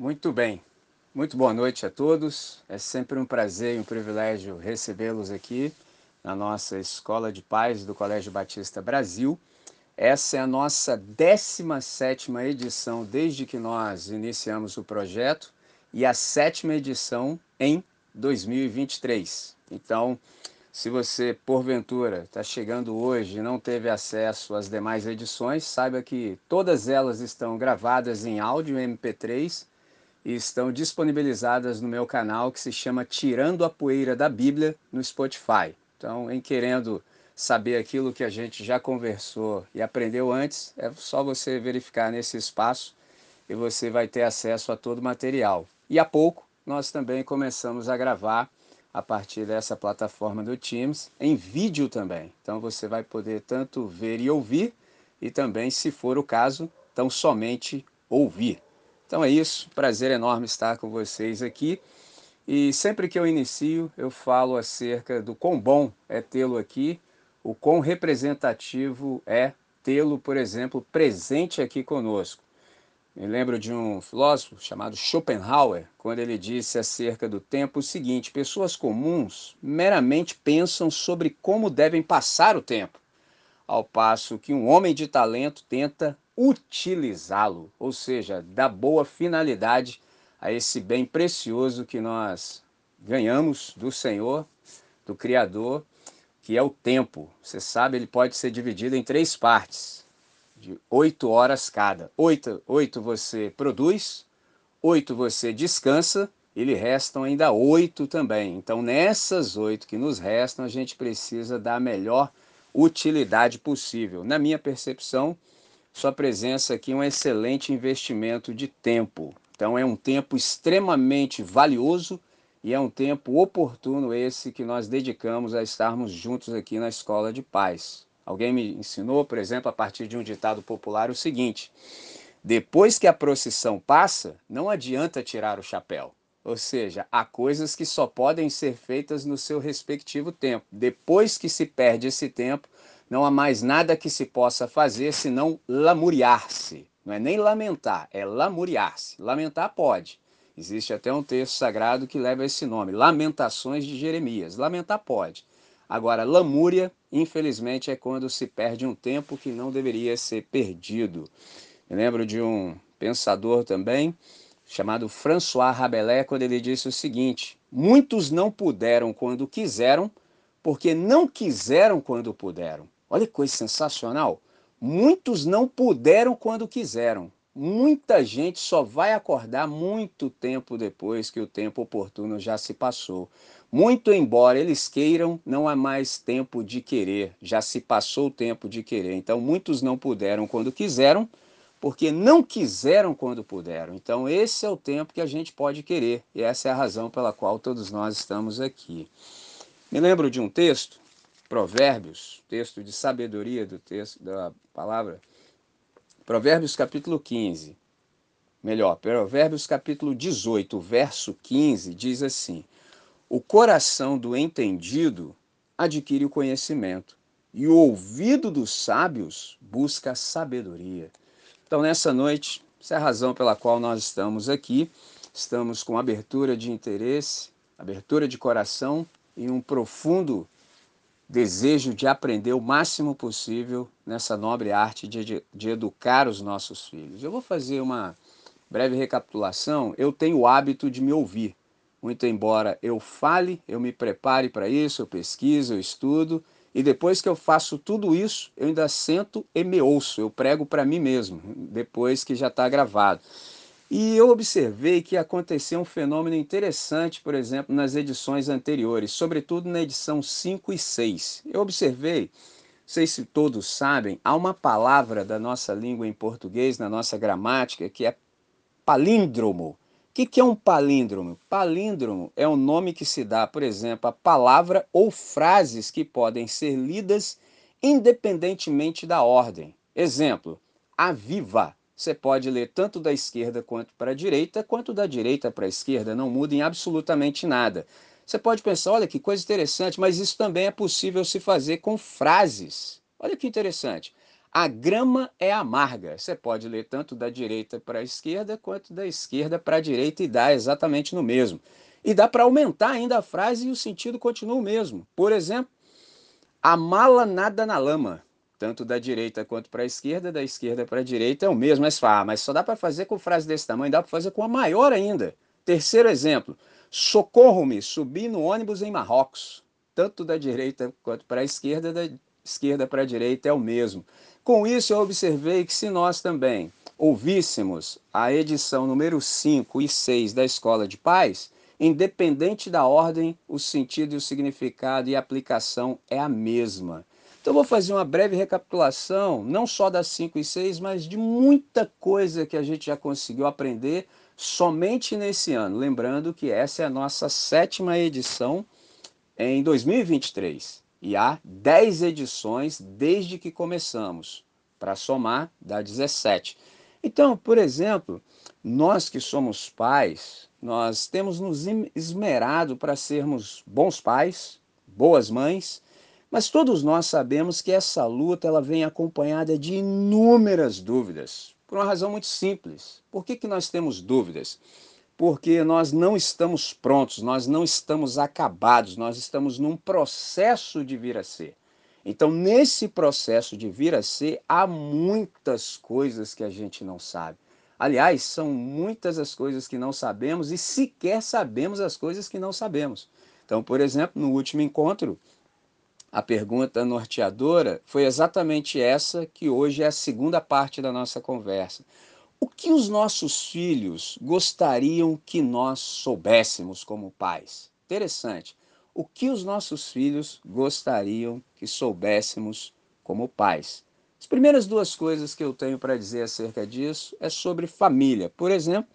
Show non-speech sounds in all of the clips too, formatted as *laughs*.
Muito bem. Muito boa noite a todos. É sempre um prazer e um privilégio recebê-los aqui na nossa Escola de Paz do Colégio Batista Brasil. Essa é a nossa 17ª edição desde que nós iniciamos o projeto e a sétima edição em 2023. Então, se você, porventura, está chegando hoje e não teve acesso às demais edições, saiba que todas elas estão gravadas em áudio MP3 e estão disponibilizadas no meu canal que se chama Tirando a Poeira da Bíblia no Spotify. Então, em querendo saber aquilo que a gente já conversou e aprendeu antes, é só você verificar nesse espaço e você vai ter acesso a todo o material. E há pouco nós também começamos a gravar a partir dessa plataforma do Teams, em vídeo também. Então você vai poder tanto ver e ouvir, e também, se for o caso, tão somente ouvir. Então é isso, prazer enorme estar com vocês aqui. E sempre que eu inicio, eu falo acerca do quão bom é tê-lo aqui, o quão representativo é tê-lo, por exemplo, presente aqui conosco. Me lembro de um filósofo chamado Schopenhauer, quando ele disse acerca do tempo o seguinte: pessoas comuns meramente pensam sobre como devem passar o tempo, ao passo que um homem de talento tenta utilizá-lo, ou seja, dar boa finalidade a esse bem precioso que nós ganhamos do Senhor, do Criador, que é o tempo. Você sabe, ele pode ser dividido em três partes de oito horas cada. Oito, oito você produz, oito você descansa e lhe restam ainda oito também. Então, nessas oito que nos restam, a gente precisa dar a melhor utilidade possível. Na minha percepção, sua presença aqui é um excelente investimento de tempo. Então, é um tempo extremamente valioso e é um tempo oportuno esse que nós dedicamos a estarmos juntos aqui na Escola de Paz. Alguém me ensinou, por exemplo, a partir de um ditado popular, o seguinte: depois que a procissão passa, não adianta tirar o chapéu. Ou seja, há coisas que só podem ser feitas no seu respectivo tempo. Depois que se perde esse tempo, não há mais nada que se possa fazer senão lamuriar-se. Não é nem lamentar, é lamuriar-se. Lamentar pode. Existe até um texto sagrado que leva esse nome, Lamentações de Jeremias. Lamentar pode. Agora, lamúria, infelizmente, é quando se perde um tempo que não deveria ser perdido. Eu lembro de um pensador também, chamado François Rabelais, quando ele disse o seguinte: Muitos não puderam quando quiseram, porque não quiseram quando puderam. Olha que coisa sensacional! Muitos não puderam quando quiseram. Muita gente só vai acordar muito tempo depois que o tempo oportuno já se passou. Muito embora eles queiram, não há mais tempo de querer, já se passou o tempo de querer. Então, muitos não puderam quando quiseram, porque não quiseram quando puderam. Então, esse é o tempo que a gente pode querer, e essa é a razão pela qual todos nós estamos aqui. Me lembro de um texto, Provérbios, texto de sabedoria do texto da palavra, Provérbios capítulo 15. Melhor, Provérbios capítulo 18, verso 15 diz assim: o coração do entendido adquire o conhecimento, e o ouvido dos sábios busca a sabedoria. Então, nessa noite, essa é a razão pela qual nós estamos aqui. Estamos com abertura de interesse, abertura de coração e um profundo desejo de aprender o máximo possível nessa nobre arte de, de educar os nossos filhos. Eu vou fazer uma breve recapitulação. Eu tenho o hábito de me ouvir. Muito embora eu fale, eu me prepare para isso, eu pesquiso, eu estudo, e depois que eu faço tudo isso, eu ainda sento e me ouço, eu prego para mim mesmo, depois que já está gravado. E eu observei que aconteceu um fenômeno interessante, por exemplo, nas edições anteriores, sobretudo na edição 5 e 6. Eu observei, não sei se todos sabem, há uma palavra da nossa língua em português, na nossa gramática, que é palíndromo. O que, que é um palíndromo? Palíndromo é o nome que se dá, por exemplo, a palavra ou frases que podem ser lidas independentemente da ordem. Exemplo, aviva. Você pode ler tanto da esquerda quanto para a direita, quanto da direita para a esquerda, não muda em absolutamente nada. Você pode pensar, olha que coisa interessante, mas isso também é possível se fazer com frases. Olha que interessante. A grama é amarga. Você pode ler tanto da direita para a esquerda quanto da esquerda para a direita e dá exatamente no mesmo. E dá para aumentar ainda a frase e o sentido continua o mesmo. Por exemplo, a mala nada na lama. Tanto da direita quanto para a esquerda, da esquerda para a direita é o mesmo. Mas, ah, mas só dá para fazer com frase desse tamanho, dá para fazer com a maior ainda. Terceiro exemplo, socorro-me, subi no ônibus em Marrocos. Tanto da direita quanto para a esquerda, da esquerda para a direita é o mesmo. Com isso, eu observei que se nós também ouvíssemos a edição número 5 e 6 da Escola de Paz, independente da ordem, o sentido e o significado e a aplicação é a mesma. Então, vou fazer uma breve recapitulação, não só das 5 e 6, mas de muita coisa que a gente já conseguiu aprender somente nesse ano. Lembrando que essa é a nossa sétima edição em 2023 e há 10 edições desde que começamos, para somar dá 17. Então, por exemplo, nós que somos pais, nós temos nos esmerado para sermos bons pais, boas mães, mas todos nós sabemos que essa luta ela vem acompanhada de inúmeras dúvidas, por uma razão muito simples. Por que, que nós temos dúvidas? Porque nós não estamos prontos, nós não estamos acabados, nós estamos num processo de vir a ser. Então, nesse processo de vir a ser, há muitas coisas que a gente não sabe. Aliás, são muitas as coisas que não sabemos e sequer sabemos as coisas que não sabemos. Então, por exemplo, no último encontro, a pergunta norteadora foi exatamente essa que hoje é a segunda parte da nossa conversa. O que os nossos filhos gostariam que nós soubéssemos como pais? Interessante. O que os nossos filhos gostariam que soubéssemos como pais? As primeiras duas coisas que eu tenho para dizer acerca disso é sobre família. Por exemplo,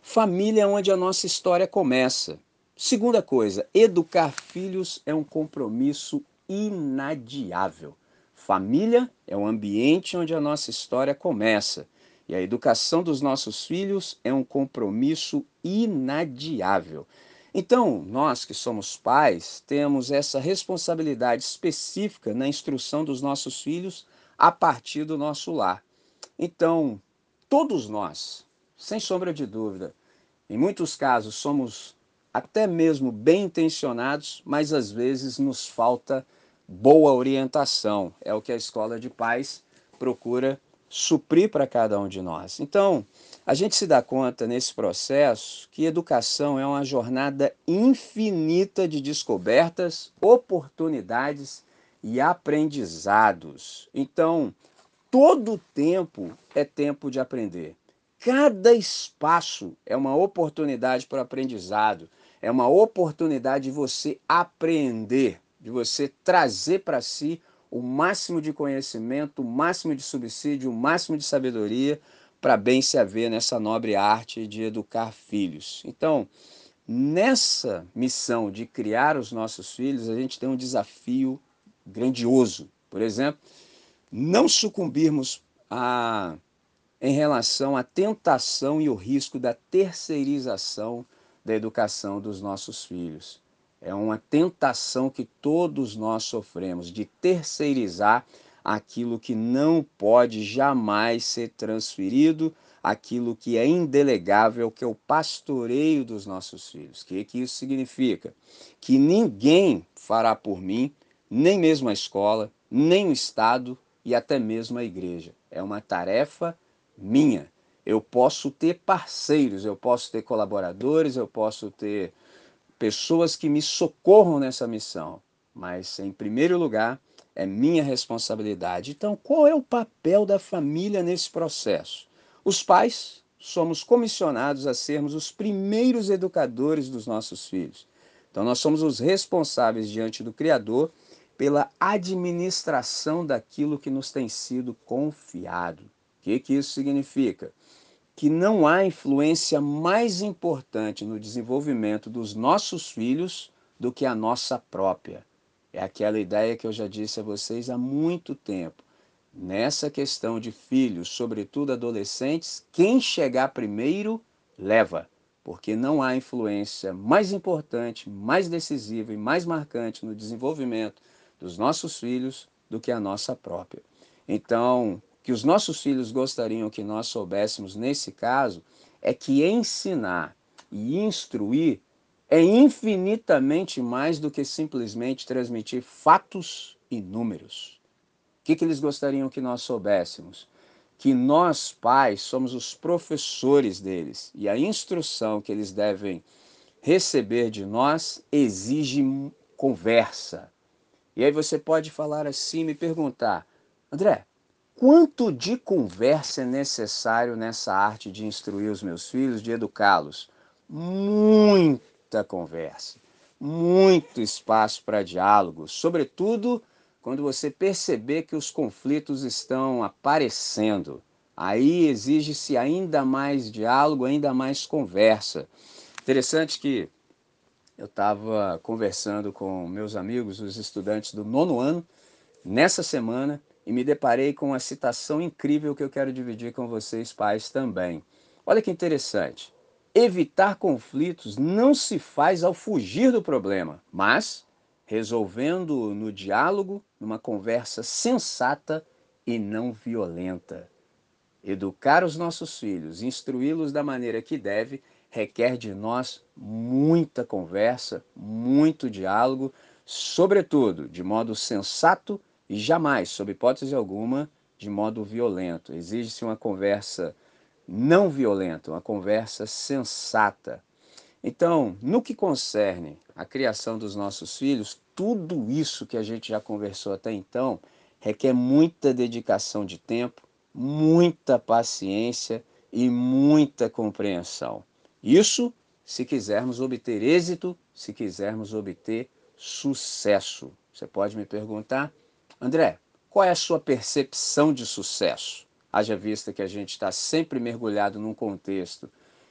família é onde a nossa história começa. Segunda coisa, educar filhos é um compromisso inadiável. Família é o ambiente onde a nossa história começa. E a educação dos nossos filhos é um compromisso inadiável. Então, nós que somos pais, temos essa responsabilidade específica na instrução dos nossos filhos a partir do nosso lar. Então, todos nós, sem sombra de dúvida, em muitos casos somos até mesmo bem intencionados, mas às vezes nos falta boa orientação. É o que a escola de pais procura suprir para cada um de nós. Então, a gente se dá conta nesse processo que educação é uma jornada infinita de descobertas, oportunidades e aprendizados. Então, todo tempo é tempo de aprender. Cada espaço é uma oportunidade para aprendizado é uma oportunidade de você aprender, de você trazer para si o máximo de conhecimento, o máximo de subsídio, o máximo de sabedoria para bem se haver nessa nobre arte de educar filhos. Então, nessa missão de criar os nossos filhos, a gente tem um desafio grandioso. Por exemplo, não sucumbirmos a, em relação à tentação e o risco da terceirização da educação dos nossos filhos. É uma tentação que todos nós sofremos de terceirizar aquilo que não pode jamais ser transferido, aquilo que é indelegável, que é o pastoreio dos nossos filhos. O que, que isso significa? Que ninguém fará por mim, nem mesmo a escola, nem o Estado e até mesmo a igreja. É uma tarefa minha eu posso ter parceiros, eu posso ter colaboradores, eu posso ter pessoas que me socorram nessa missão, mas em primeiro lugar é minha responsabilidade. Então, qual é o papel da família nesse processo? Os pais somos comissionados a sermos os primeiros educadores dos nossos filhos. Então, nós somos os responsáveis diante do Criador pela administração daquilo que nos tem sido confiado. Que, que isso significa? que não há influência mais importante no desenvolvimento dos nossos filhos do que a nossa própria. É aquela ideia que eu já disse a vocês há muito tempo. Nessa questão de filhos, sobretudo adolescentes, quem chegar primeiro leva, porque não há influência mais importante, mais decisiva e mais marcante no desenvolvimento dos nossos filhos do que a nossa própria. Então, que os nossos filhos gostariam que nós soubéssemos nesse caso é que ensinar e instruir é infinitamente mais do que simplesmente transmitir fatos e números. O que, que eles gostariam que nós soubéssemos? Que nós, pais, somos os professores deles e a instrução que eles devem receber de nós exige conversa. E aí você pode falar assim, me perguntar, André, quanto de conversa é necessário nessa arte de instruir os meus filhos, de educá-los? Muita conversa, muito espaço para diálogo, sobretudo quando você perceber que os conflitos estão aparecendo. Aí exige-se ainda mais diálogo, ainda mais conversa. Interessante que eu estava conversando com meus amigos, os estudantes do nono ano, nessa semana, e me deparei com uma citação incrível que eu quero dividir com vocês, pais, também. Olha que interessante. Evitar conflitos não se faz ao fugir do problema, mas resolvendo no diálogo, numa conversa sensata e não violenta. Educar os nossos filhos, instruí-los da maneira que deve, requer de nós muita conversa, muito diálogo, sobretudo de modo sensato e jamais, sob hipótese alguma, de modo violento. Exige-se uma conversa não violenta, uma conversa sensata. Então, no que concerne a criação dos nossos filhos, tudo isso que a gente já conversou até então requer muita dedicação de tempo, muita paciência e muita compreensão. Isso se quisermos obter êxito, se quisermos obter sucesso. Você pode me perguntar, André, qual é a sua percepção de sucesso? Haja vista que a gente está sempre mergulhado num contexto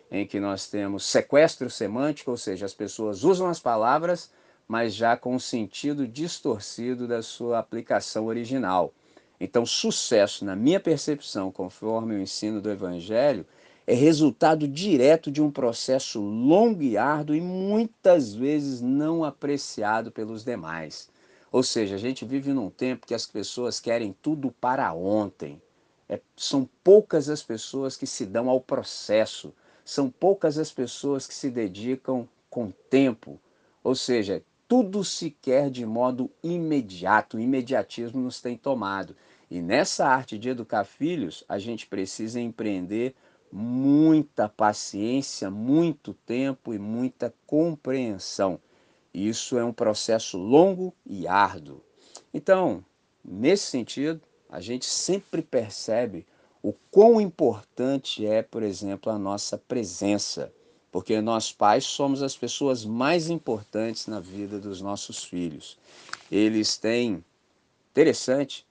em que nós temos sequestro semântico, ou seja, as pessoas usam as palavras, mas já com o sentido distorcido da sua aplicação original. Então, sucesso, na minha percepção, conforme o ensino do Evangelho, é resultado direto de um processo longo e árduo e muitas vezes não apreciado pelos demais. Ou seja, a gente vive num tempo que as pessoas querem tudo para ontem. É, são poucas as pessoas que se dão ao processo, são poucas as pessoas que se dedicam com tempo. Ou seja, tudo se quer de modo imediato, o imediatismo nos tem tomado. E nessa arte de educar filhos, a gente precisa empreender muita paciência, muito tempo e muita compreensão. Isso é um processo longo e árduo. Então, nesse sentido, a gente sempre percebe o quão importante é, por exemplo, a nossa presença, porque nós pais somos as pessoas mais importantes na vida dos nossos filhos. Eles têm, interessante,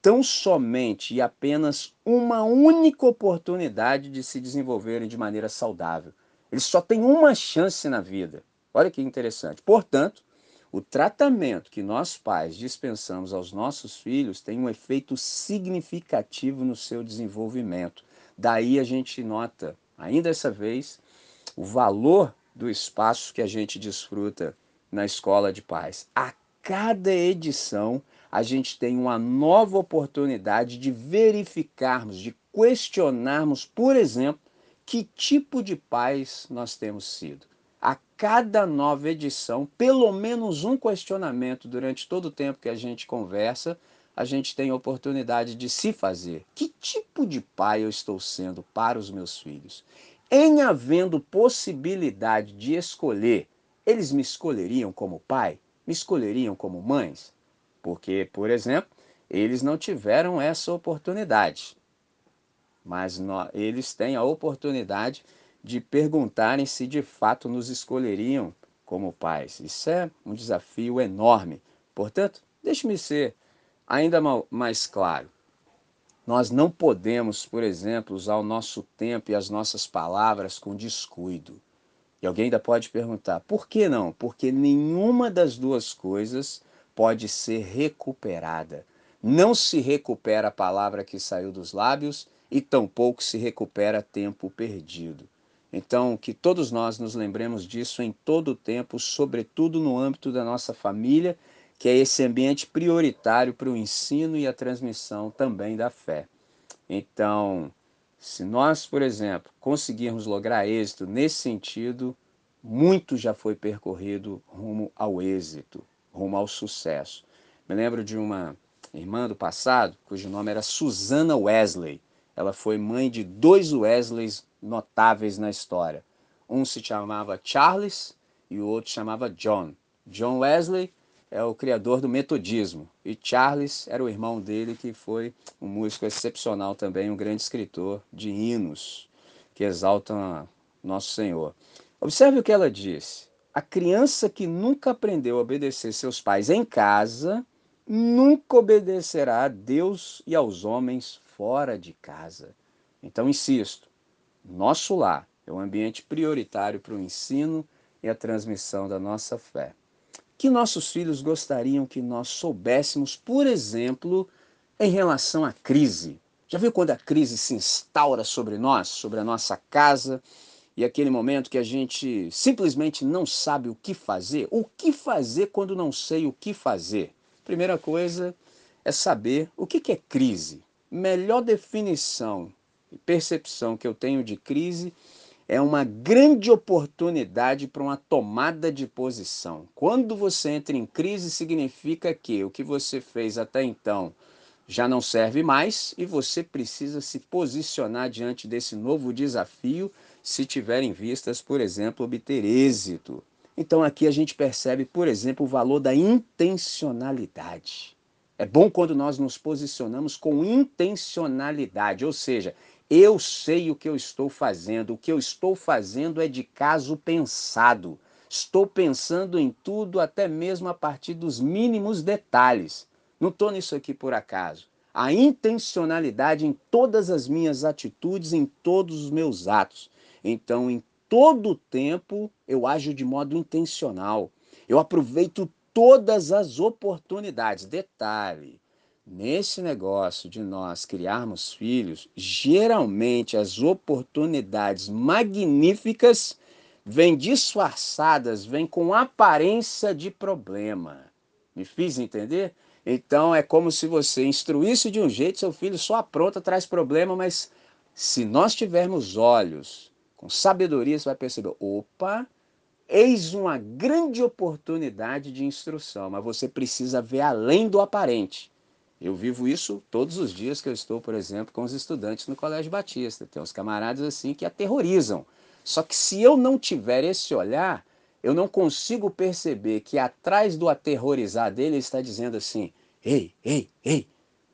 tão somente e apenas uma única oportunidade de se desenvolverem de maneira saudável. Eles só têm uma chance na vida. Olha que interessante. Portanto, o tratamento que nós pais dispensamos aos nossos filhos tem um efeito significativo no seu desenvolvimento. Daí a gente nota, ainda essa vez, o valor do espaço que a gente desfruta na escola de pais. A cada edição, a gente tem uma nova oportunidade de verificarmos, de questionarmos, por exemplo, que tipo de pais nós temos sido. Cada nova edição, pelo menos um questionamento durante todo o tempo que a gente conversa, a gente tem a oportunidade de se fazer. Que tipo de pai eu estou sendo para os meus filhos? Em havendo possibilidade de escolher, eles me escolheriam como pai? Me escolheriam como mães? Porque, por exemplo, eles não tiveram essa oportunidade. Mas nós, eles têm a oportunidade de perguntarem se de fato nos escolheriam como pais. Isso é um desafio enorme. Portanto, deixe-me ser ainda mais claro. Nós não podemos, por exemplo, usar o nosso tempo e as nossas palavras com descuido. E alguém ainda pode perguntar, por que não? Porque nenhuma das duas coisas pode ser recuperada. Não se recupera a palavra que saiu dos lábios e tampouco se recupera tempo perdido. Então, que todos nós nos lembremos disso em todo o tempo, sobretudo no âmbito da nossa família que é esse ambiente prioritário para o ensino e a transmissão também da fé. Então, se nós, por exemplo, conseguirmos lograr êxito nesse sentido, muito já foi percorrido rumo ao êxito, rumo ao sucesso. Me lembro de uma irmã do passado, cujo nome era Susana Wesley. Ela foi mãe de dois Wesleys notáveis na história. Um se chamava Charles e o outro chamava John. John Wesley é o criador do metodismo e Charles era o irmão dele que foi um músico excepcional também, um grande escritor de hinos que exaltam nosso Senhor. Observe o que ela disse. A criança que nunca aprendeu a obedecer seus pais em casa, nunca obedecerá a Deus e aos homens fora de casa. Então, insisto, nosso lar é um ambiente prioritário para o ensino e a transmissão da nossa fé que nossos filhos gostariam que nós soubéssemos, por exemplo, em relação à crise. Já viu quando a crise se instaura sobre nós, sobre a nossa casa, e aquele momento que a gente simplesmente não sabe o que fazer? O que fazer quando não sei o que fazer? Primeira coisa é saber o que é crise. Melhor definição e percepção que eu tenho de crise é uma grande oportunidade para uma tomada de posição. Quando você entra em crise, significa que o que você fez até então já não serve mais e você precisa se posicionar diante desse novo desafio se tiver em vistas, por exemplo, obter êxito. Então aqui a gente percebe, por exemplo, o valor da intencionalidade. É bom quando nós nos posicionamos com intencionalidade, ou seja, eu sei o que eu estou fazendo. O que eu estou fazendo é de caso pensado. Estou pensando em tudo, até mesmo a partir dos mínimos detalhes. Não estou nisso aqui por acaso. A intencionalidade em todas as minhas atitudes, em todos os meus atos. Então, em todo o tempo, eu ajo de modo intencional. Eu aproveito todas as oportunidades. Detalhe: Nesse negócio de nós criarmos filhos, geralmente as oportunidades magníficas vêm disfarçadas, vêm com aparência de problema. Me fiz entender? Então é como se você instruísse de um jeito, seu filho só apronta, traz problema, mas se nós tivermos olhos com sabedoria, você vai perceber: opa, eis uma grande oportunidade de instrução, mas você precisa ver além do aparente. Eu vivo isso todos os dias que eu estou, por exemplo, com os estudantes no Colégio Batista. Tem uns camaradas assim que aterrorizam. Só que se eu não tiver esse olhar, eu não consigo perceber que atrás do aterrorizar dele ele está dizendo assim: ei, ei, ei,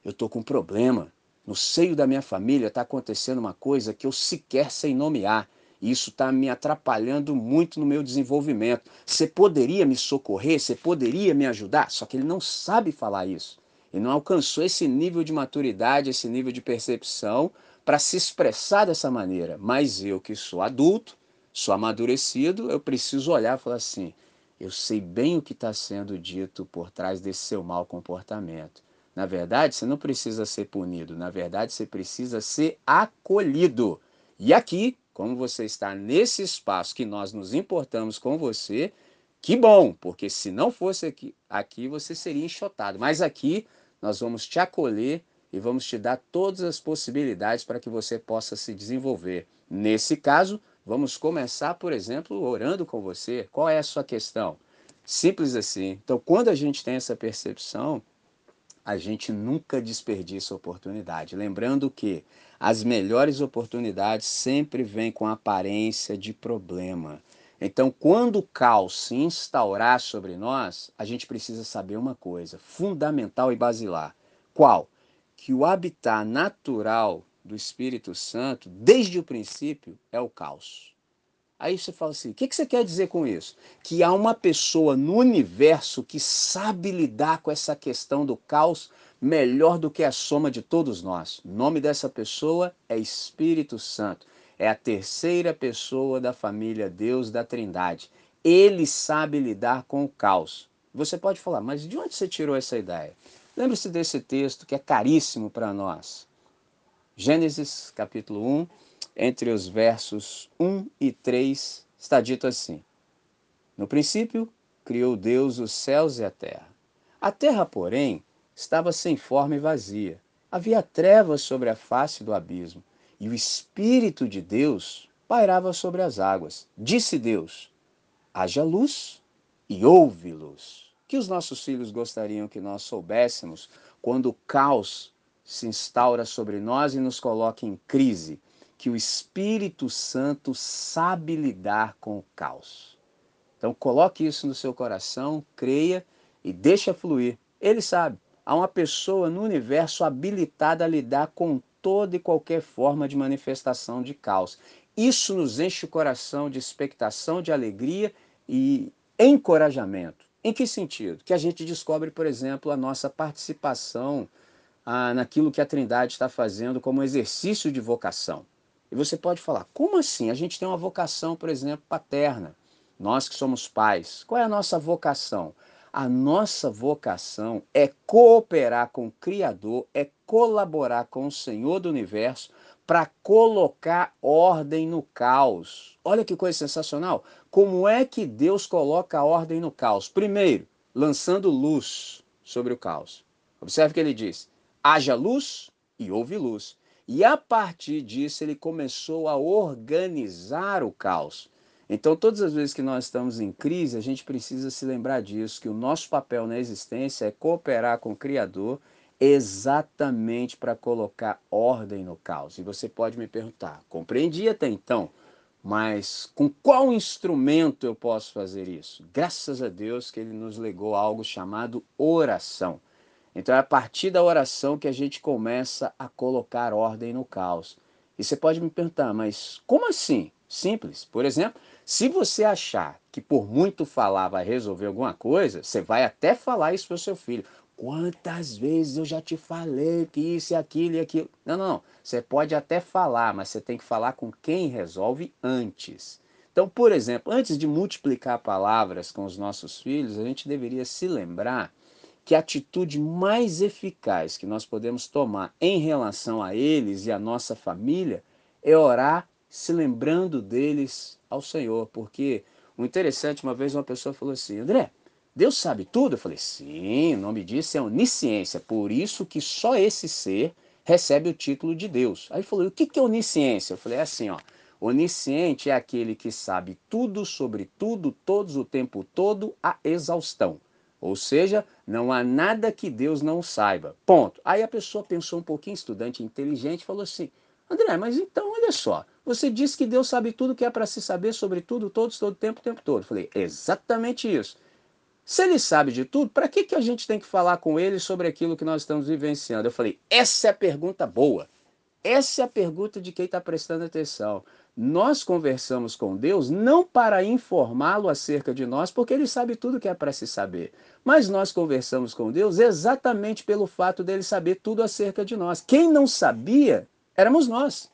eu estou com um problema. No seio da minha família está acontecendo uma coisa que eu sequer sei nomear. E isso está me atrapalhando muito no meu desenvolvimento. Você poderia me socorrer? Você poderia me ajudar? Só que ele não sabe falar isso e não alcançou esse nível de maturidade, esse nível de percepção para se expressar dessa maneira. Mas eu que sou adulto, sou amadurecido, eu preciso olhar e falar assim: eu sei bem o que está sendo dito por trás desse seu mau comportamento. Na verdade, você não precisa ser punido, na verdade, você precisa ser acolhido. E aqui, como você está nesse espaço que nós nos importamos com você, que bom, porque se não fosse aqui, aqui você seria enxotado. Mas aqui nós vamos te acolher e vamos te dar todas as possibilidades para que você possa se desenvolver. Nesse caso, vamos começar, por exemplo, orando com você. Qual é a sua questão? Simples assim. Então, quando a gente tem essa percepção, a gente nunca desperdiça oportunidade. Lembrando que as melhores oportunidades sempre vêm com aparência de problema. Então, quando o caos se instaurar sobre nós, a gente precisa saber uma coisa fundamental e basilar. Qual? Que o habitat natural do Espírito Santo, desde o princípio, é o caos. Aí você fala assim: o que você quer dizer com isso? Que há uma pessoa no universo que sabe lidar com essa questão do caos melhor do que a soma de todos nós. O nome dessa pessoa é Espírito Santo é a terceira pessoa da família Deus da Trindade. Ele sabe lidar com o caos. Você pode falar, mas de onde você tirou essa ideia? Lembre-se desse texto que é caríssimo para nós. Gênesis capítulo 1, entre os versos 1 e 3, está dito assim: No princípio, criou Deus os céus e a terra. A terra, porém, estava sem forma e vazia. Havia trevas sobre a face do abismo, e o Espírito de Deus pairava sobre as águas. Disse Deus: haja luz e houve luz. Que os nossos filhos gostariam que nós soubéssemos quando o caos se instaura sobre nós e nos coloca em crise, que o Espírito Santo sabe lidar com o caos. Então coloque isso no seu coração, creia e deixa fluir. Ele sabe. Há uma pessoa no universo habilitada a lidar com toda e qualquer forma de manifestação de caos. Isso nos enche o coração de expectação, de alegria e encorajamento. Em que sentido? Que a gente descobre, por exemplo, a nossa participação ah, naquilo que a Trindade está fazendo como exercício de vocação. E você pode falar, como assim? A gente tem uma vocação, por exemplo, paterna. Nós que somos pais, qual é a nossa vocação? A nossa vocação é cooperar com o Criador, é colaborar com o Senhor do universo para colocar ordem no caos. Olha que coisa sensacional. Como é que Deus coloca ordem no caos? Primeiro, lançando luz sobre o caos. Observe que ele diz: haja luz e houve luz. E a partir disso ele começou a organizar o caos. Então, todas as vezes que nós estamos em crise, a gente precisa se lembrar disso, que o nosso papel na existência é cooperar com o Criador exatamente para colocar ordem no caos. E você pode me perguntar, compreendi até então, mas com qual instrumento eu posso fazer isso? Graças a Deus que ele nos legou algo chamado oração. Então é a partir da oração que a gente começa a colocar ordem no caos. E você pode me perguntar, mas como assim? Simples. Por exemplo, se você achar que por muito falar vai resolver alguma coisa, você vai até falar isso para o seu filho. Quantas vezes eu já te falei que isso e aquilo e aquilo. Não, não, não. Você pode até falar, mas você tem que falar com quem resolve antes. Então, por exemplo, antes de multiplicar palavras com os nossos filhos, a gente deveria se lembrar que a atitude mais eficaz que nós podemos tomar em relação a eles e a nossa família é orar se lembrando deles ao Senhor, porque o interessante, uma vez uma pessoa falou assim, André, Deus sabe tudo? Eu falei, sim, o nome disso é onisciência, por isso que só esse ser recebe o título de Deus. Aí falou, o que é onisciência? Eu falei, é assim, ó, onisciente é aquele que sabe tudo sobre tudo, todos, o tempo todo, a exaustão. Ou seja, não há nada que Deus não saiba. Ponto. Aí a pessoa pensou um pouquinho, estudante inteligente, falou assim, André, mas então, olha só, você disse que Deus sabe tudo que é para se saber sobre tudo, todos, todo tempo, o tempo todo. Eu falei, exatamente isso. Se ele sabe de tudo, para que, que a gente tem que falar com ele sobre aquilo que nós estamos vivenciando? Eu falei, essa é a pergunta boa. Essa é a pergunta de quem está prestando atenção. Nós conversamos com Deus não para informá-lo acerca de nós, porque ele sabe tudo que é para se saber. Mas nós conversamos com Deus exatamente pelo fato dele saber tudo acerca de nós. Quem não sabia éramos nós.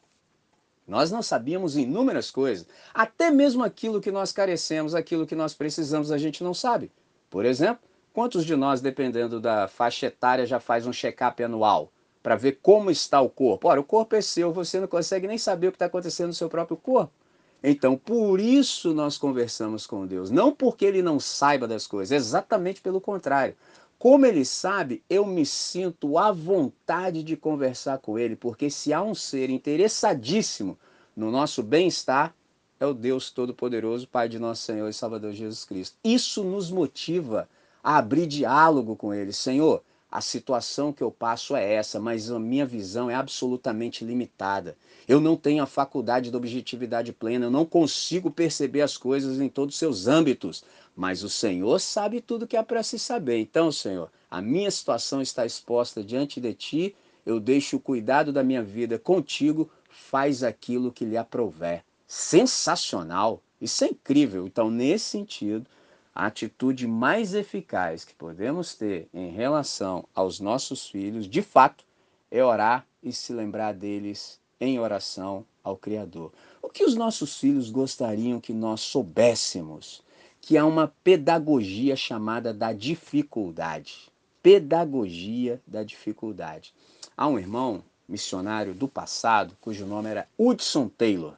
Nós não sabíamos inúmeras coisas. Até mesmo aquilo que nós carecemos, aquilo que nós precisamos, a gente não sabe. Por exemplo, quantos de nós, dependendo da faixa etária, já faz um check-up anual para ver como está o corpo? Ora, o corpo é seu, você não consegue nem saber o que está acontecendo no seu próprio corpo. Então, por isso nós conversamos com Deus. Não porque Ele não saiba das coisas, exatamente pelo contrário. Como ele sabe, eu me sinto à vontade de conversar com ele, porque se há um ser interessadíssimo no nosso bem-estar, é o Deus Todo-Poderoso, Pai de nosso Senhor e Salvador Jesus Cristo. Isso nos motiva a abrir diálogo com ele. Senhor, a situação que eu passo é essa, mas a minha visão é absolutamente limitada. Eu não tenho a faculdade de objetividade plena, eu não consigo perceber as coisas em todos os seus âmbitos. Mas o Senhor sabe tudo que é para se saber. Então, Senhor, a minha situação está exposta diante de ti, eu deixo o cuidado da minha vida contigo, faz aquilo que lhe aprouver. Sensacional! Isso é incrível. Então, nesse sentido, a atitude mais eficaz que podemos ter em relação aos nossos filhos, de fato, é orar e se lembrar deles em oração ao Criador. O que os nossos filhos gostariam que nós soubéssemos? que há uma pedagogia chamada da dificuldade. Pedagogia da dificuldade. Há um irmão missionário do passado, cujo nome era Hudson Taylor.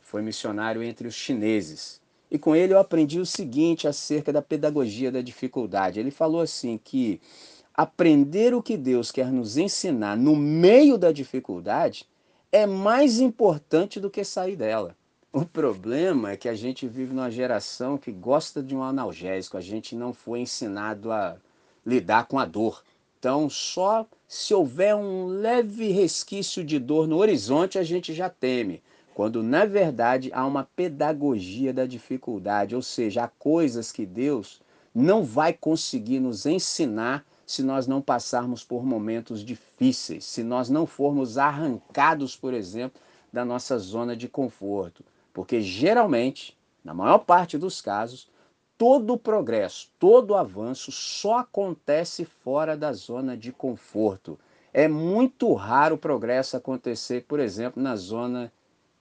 Foi missionário entre os chineses. E com ele eu aprendi o seguinte acerca da pedagogia da dificuldade. Ele falou assim que aprender o que Deus quer nos ensinar no meio da dificuldade é mais importante do que sair dela. O problema é que a gente vive numa geração que gosta de um analgésico, a gente não foi ensinado a lidar com a dor. Então, só se houver um leve resquício de dor no horizonte, a gente já teme. Quando na verdade há uma pedagogia da dificuldade, ou seja, há coisas que Deus não vai conseguir nos ensinar se nós não passarmos por momentos difíceis, se nós não formos arrancados, por exemplo, da nossa zona de conforto. Porque geralmente, na maior parte dos casos, todo progresso, todo avanço só acontece fora da zona de conforto. É muito raro o progresso acontecer, por exemplo, na zona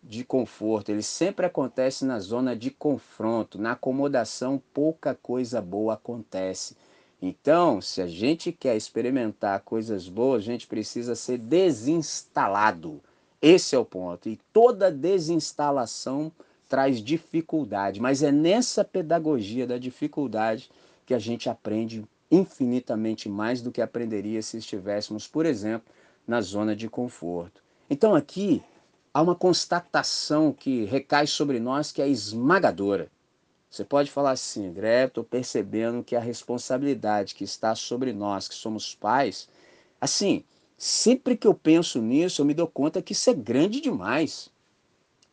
de conforto. Ele sempre acontece na zona de confronto. Na acomodação, pouca coisa boa acontece. Então, se a gente quer experimentar coisas boas, a gente precisa ser desinstalado. Esse é o ponto. E toda desinstalação traz dificuldade, mas é nessa pedagogia da dificuldade que a gente aprende infinitamente mais do que aprenderia se estivéssemos, por exemplo, na zona de conforto. Então aqui há uma constatação que recai sobre nós que é esmagadora. Você pode falar assim, André, estou percebendo que a responsabilidade que está sobre nós, que somos pais, assim, Sempre que eu penso nisso, eu me dou conta que isso é grande demais.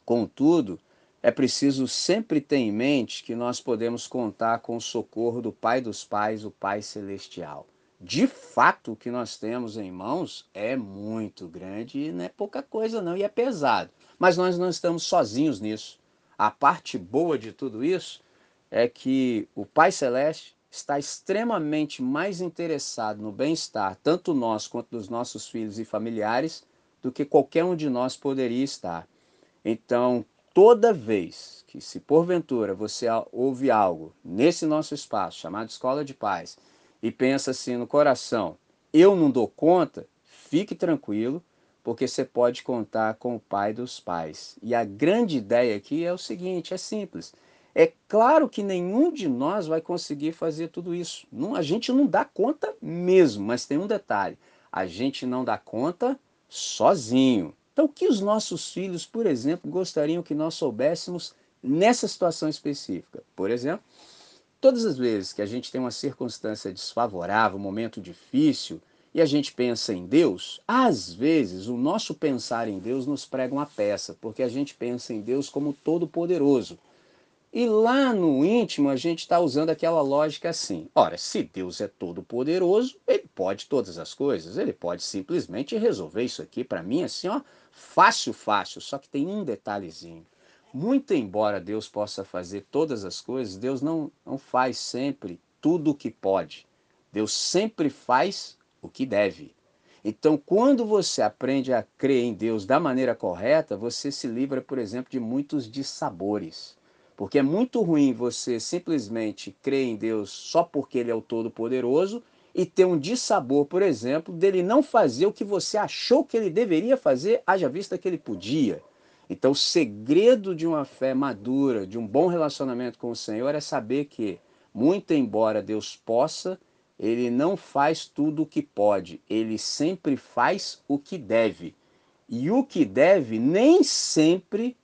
Contudo, é preciso sempre ter em mente que nós podemos contar com o socorro do Pai dos Pais, o Pai Celestial. De fato, o que nós temos em mãos é muito grande e não é pouca coisa não, e é pesado. Mas nós não estamos sozinhos nisso. A parte boa de tudo isso é que o Pai Celeste está extremamente mais interessado no bem-estar, tanto nós quanto dos nossos filhos e familiares, do que qualquer um de nós poderia estar. Então, toda vez que, se porventura você ouve algo nesse nosso espaço, chamado Escola de Paz, e pensa assim no coração, eu não dou conta, fique tranquilo, porque você pode contar com o Pai dos Pais. E a grande ideia aqui é o seguinte: é simples é claro que nenhum de nós vai conseguir fazer tudo isso. Não, a gente não dá conta mesmo, mas tem um detalhe: a gente não dá conta sozinho. Então, o que os nossos filhos, por exemplo, gostariam que nós soubéssemos nessa situação específica? Por exemplo, todas as vezes que a gente tem uma circunstância desfavorável, um momento difícil, e a gente pensa em Deus, às vezes o nosso pensar em Deus nos prega uma peça, porque a gente pensa em Deus como todo-poderoso. E lá no íntimo a gente está usando aquela lógica assim: ora, se Deus é todo poderoso, ele pode todas as coisas, ele pode simplesmente resolver isso aqui para mim assim, ó, fácil, fácil. Só que tem um detalhezinho. Muito embora Deus possa fazer todas as coisas, Deus não, não faz sempre tudo o que pode. Deus sempre faz o que deve. Então, quando você aprende a crer em Deus da maneira correta, você se livra, por exemplo, de muitos dissabores. Porque é muito ruim você simplesmente crer em Deus só porque Ele é o Todo-Poderoso e ter um dissabor, por exemplo, dele não fazer o que você achou que ele deveria fazer, haja vista que ele podia. Então, o segredo de uma fé madura, de um bom relacionamento com o Senhor, é saber que, muito embora Deus possa, ele não faz tudo o que pode, ele sempre faz o que deve. E o que deve nem sempre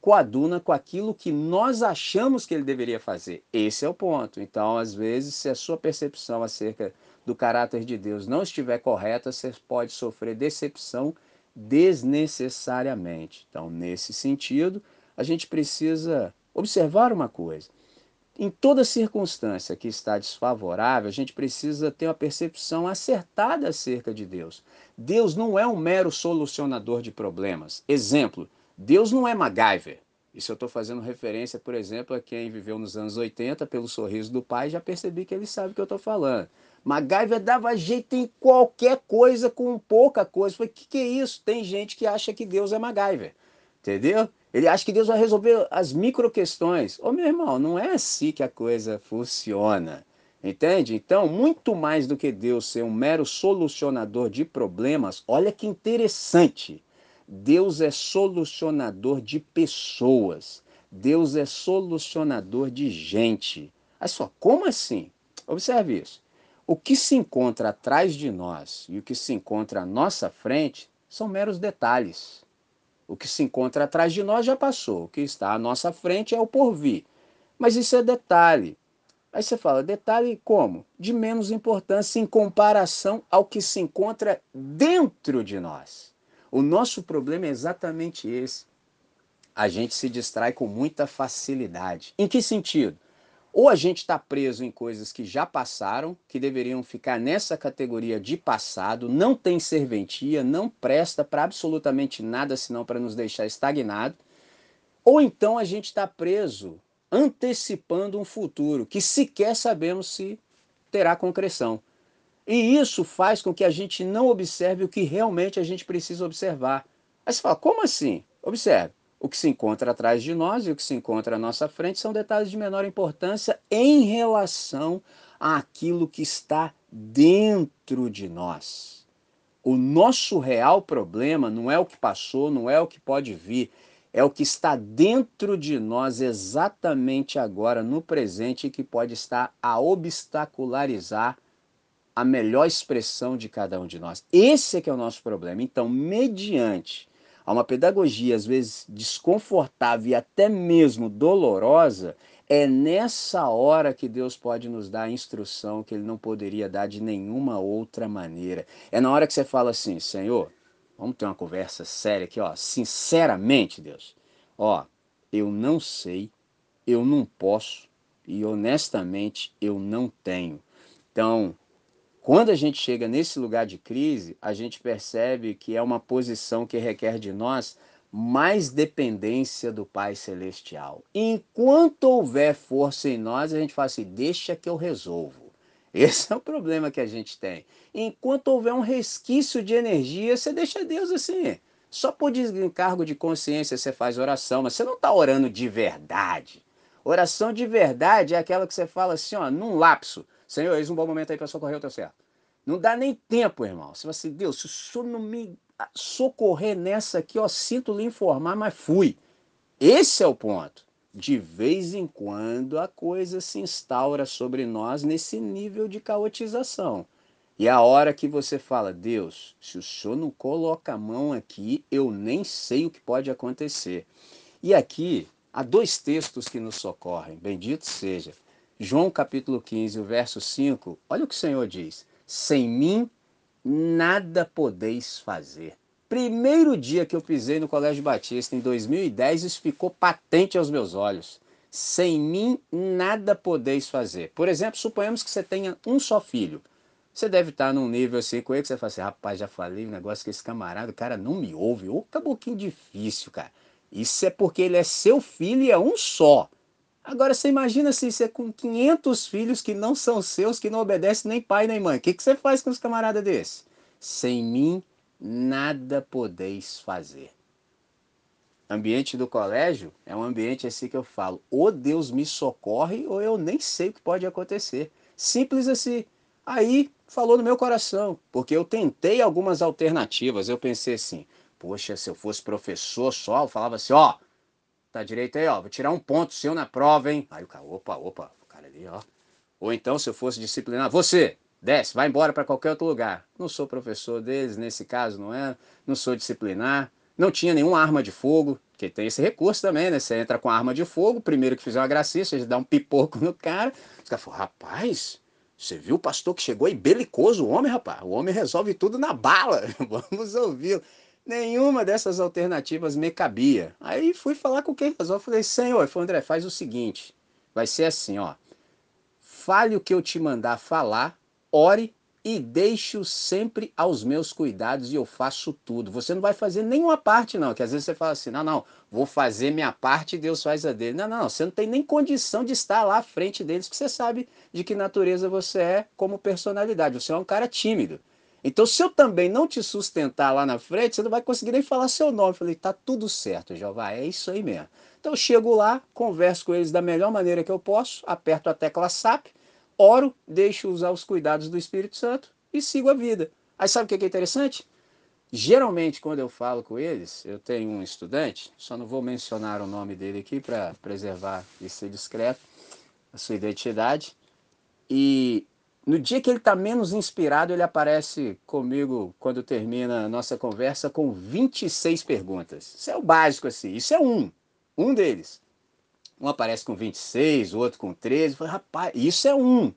coaduna com aquilo que nós achamos que ele deveria fazer. Esse é o ponto. Então, às vezes, se a sua percepção acerca do caráter de Deus não estiver correta, você pode sofrer decepção desnecessariamente. Então, nesse sentido, a gente precisa observar uma coisa. Em toda circunstância que está desfavorável, a gente precisa ter uma percepção acertada acerca de Deus. Deus não é um mero solucionador de problemas. Exemplo, Deus não é MacGyver. Isso eu estou fazendo referência, por exemplo, a quem viveu nos anos 80 pelo sorriso do pai, já percebi que ele sabe o que eu estou falando. MacGyver dava jeito em qualquer coisa com pouca coisa. O que, que é isso? Tem gente que acha que Deus é MacGyver. Entendeu? Ele acha que Deus vai resolver as micro questões. Ô meu irmão, não é assim que a coisa funciona. Entende? Então, muito mais do que Deus ser um mero solucionador de problemas, olha que interessante. Deus é solucionador de pessoas. Deus é solucionador de gente. Olha só, como assim? Observe isso. O que se encontra atrás de nós e o que se encontra à nossa frente são meros detalhes. O que se encontra atrás de nós já passou, o que está à nossa frente é o porvir. Mas isso é detalhe. Aí você fala, detalhe como? De menos importância em comparação ao que se encontra dentro de nós. O nosso problema é exatamente esse. A gente se distrai com muita facilidade. Em que sentido? Ou a gente está preso em coisas que já passaram, que deveriam ficar nessa categoria de passado, não tem serventia, não presta para absolutamente nada senão para nos deixar estagnado. Ou então a gente está preso antecipando um futuro que sequer sabemos se terá concreção. E isso faz com que a gente não observe o que realmente a gente precisa observar. Aí você fala, como assim? Observe. O que se encontra atrás de nós e o que se encontra à nossa frente são detalhes de menor importância em relação àquilo que está dentro de nós. O nosso real problema não é o que passou, não é o que pode vir, é o que está dentro de nós exatamente agora, no presente, que pode estar a obstacularizar a melhor expressão de cada um de nós. Esse é que é o nosso problema. Então, mediante a uma pedagogia às vezes desconfortável e até mesmo dolorosa, é nessa hora que Deus pode nos dar a instrução que Ele não poderia dar de nenhuma outra maneira. É na hora que você fala assim, Senhor, vamos ter uma conversa séria aqui, ó. Sinceramente, Deus, ó, eu não sei, eu não posso e honestamente eu não tenho. Então, quando a gente chega nesse lugar de crise, a gente percebe que é uma posição que requer de nós mais dependência do Pai Celestial. Enquanto houver força em nós, a gente fala assim: deixa que eu resolvo. *laughs* Esse é o problema que a gente tem. Enquanto houver um resquício de energia, você deixa Deus assim. Só por encargo de consciência você faz oração, mas você não está orando de verdade. Oração de verdade é aquela que você fala assim, ó, num lapso. Senhor, eis um bom momento aí para socorrer o teu servo. Não dá nem tempo, irmão. Você fala assim, Deus, se o senhor não me socorrer nessa aqui, ó, sinto lhe informar, mas fui. Esse é o ponto. De vez em quando a coisa se instaura sobre nós nesse nível de caotização. E a hora que você fala, Deus, se o senhor não coloca a mão aqui, eu nem sei o que pode acontecer. E aqui há dois textos que nos socorrem, bendito seja. João capítulo 15, o verso 5, olha o que o Senhor diz: Sem mim nada podeis fazer. Primeiro dia que eu pisei no Colégio Batista, em 2010, isso ficou patente aos meus olhos. Sem mim nada podeis fazer. Por exemplo, suponhamos que você tenha um só filho. Você deve estar num nível assim com ele que você fala assim: rapaz, já falei um negócio com esse camarada, o cara não me ouve. Ô, pouquinho difícil, cara. Isso é porque ele é seu filho e é um só. Agora você imagina se você é com 500 filhos que não são seus, que não obedecem nem pai nem mãe. O que, que você faz com os camaradas desses? Sem mim, nada podeis fazer. Ambiente do colégio é um ambiente assim que eu falo, ou Deus me socorre, ou eu nem sei o que pode acontecer. Simples assim. Aí falou no meu coração, porque eu tentei algumas alternativas. Eu pensei assim, poxa, se eu fosse professor só, eu falava assim, ó, oh, Tá direito aí, ó. Vou tirar um ponto seu na prova, hein? Aí o cara, opa, opa, o cara ali, ó. Ou então, se eu fosse disciplinar, você, desce, vai embora para qualquer outro lugar. Não sou professor deles, nesse caso, não é? Não sou disciplinar. Não tinha nenhuma arma de fogo, que tem esse recurso também, né? Você entra com arma de fogo, primeiro que fizer uma gracinha, você dá um pipoco no cara. Os caras falam, rapaz, você viu o pastor que chegou aí belicoso, o homem, rapaz? O homem resolve tudo na bala. *laughs* Vamos ouvir. Nenhuma dessas alternativas me cabia. Aí fui falar com quem resolve. Falei, senhor, falei, André, faz o seguinte: vai ser assim, ó. Fale o que eu te mandar falar, ore e deixe-o sempre aos meus cuidados e eu faço tudo. Você não vai fazer nenhuma parte, não. Que às vezes você fala assim: não, não, vou fazer minha parte e Deus faz a dele. Não, não, você não tem nem condição de estar lá à frente deles, porque você sabe de que natureza você é como personalidade. Você é um cara tímido. Então, se eu também não te sustentar lá na frente, você não vai conseguir nem falar seu nome. Eu falei, tá tudo certo, Jeová, é isso aí mesmo. Então, eu chego lá, converso com eles da melhor maneira que eu posso, aperto a tecla SAP, oro, deixo usar os cuidados do Espírito Santo e sigo a vida. Aí sabe o que é interessante? geralmente, quando eu falo com eles, eu tenho um estudante, só não vou mencionar o nome dele aqui para preservar e ser discreto, a sua identidade. E no dia que ele está menos inspirado, ele aparece comigo quando termina a nossa conversa com 26 perguntas. Isso é o básico assim. Isso é um, um deles. Um aparece com 26, o outro com 13. Eu falei, rapaz, isso é um.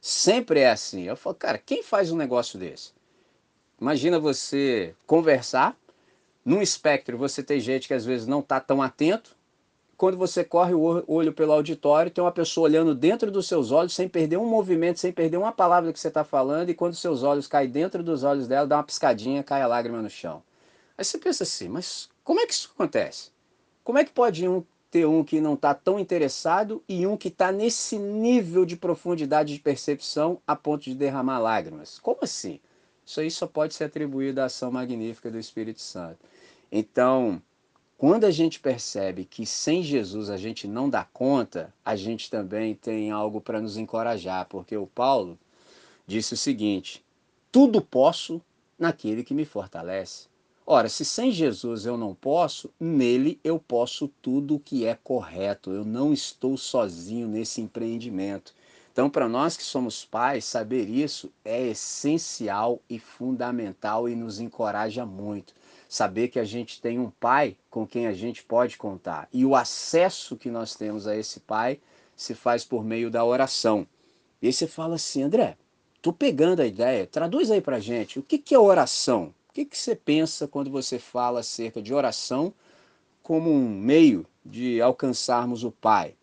Sempre é assim. Eu falo, cara, quem faz um negócio desse? Imagina você conversar, num espectro você tem gente que às vezes não está tão atento, quando você corre o olho pelo auditório, tem uma pessoa olhando dentro dos seus olhos, sem perder um movimento, sem perder uma palavra que você está falando, e quando seus olhos caem dentro dos olhos dela, dá uma piscadinha, cai a lágrima no chão. Aí você pensa assim, mas como é que isso acontece? Como é que pode um ter um que não está tão interessado e um que está nesse nível de profundidade de percepção a ponto de derramar lágrimas? Como assim? Isso aí só pode ser atribuído à ação magnífica do Espírito Santo. Então, quando a gente percebe que sem Jesus a gente não dá conta, a gente também tem algo para nos encorajar, porque o Paulo disse o seguinte: tudo posso naquele que me fortalece. Ora, se sem Jesus eu não posso, nele eu posso tudo o que é correto. Eu não estou sozinho nesse empreendimento. Então, para nós que somos pais, saber isso é essencial e fundamental e nos encoraja muito. Saber que a gente tem um pai com quem a gente pode contar. E o acesso que nós temos a esse pai se faz por meio da oração. E aí você fala assim, André, tô pegando a ideia, traduz aí para gente, o que, que é oração? O que, que você pensa quando você fala acerca de oração como um meio de alcançarmos o Pai?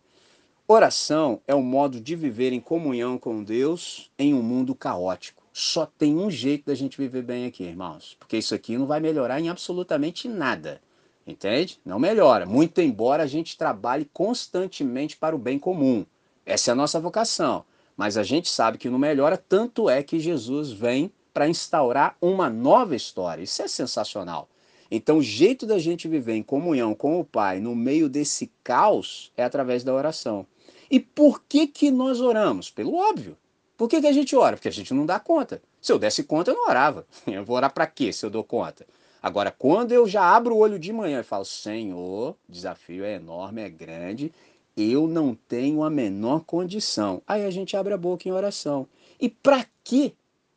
Oração é o modo de viver em comunhão com Deus em um mundo caótico. Só tem um jeito da gente viver bem aqui, irmãos, porque isso aqui não vai melhorar em absolutamente nada. Entende? Não melhora, muito embora a gente trabalhe constantemente para o bem comum. Essa é a nossa vocação. Mas a gente sabe que não melhora, tanto é que Jesus vem para instaurar uma nova história. Isso é sensacional. Então, o jeito da gente viver em comunhão com o Pai no meio desse caos é através da oração. E por que, que nós oramos? Pelo óbvio. Por que, que a gente ora? Porque a gente não dá conta. Se eu desse conta, eu não orava. *laughs* Eu vou orar para quê se eu dou conta? Agora, quando eu já abro o olho de manhã e falo, Senhor, desafio é enorme, é grande, eu não tenho a menor condição. Aí a gente abre a boca em oração. E para que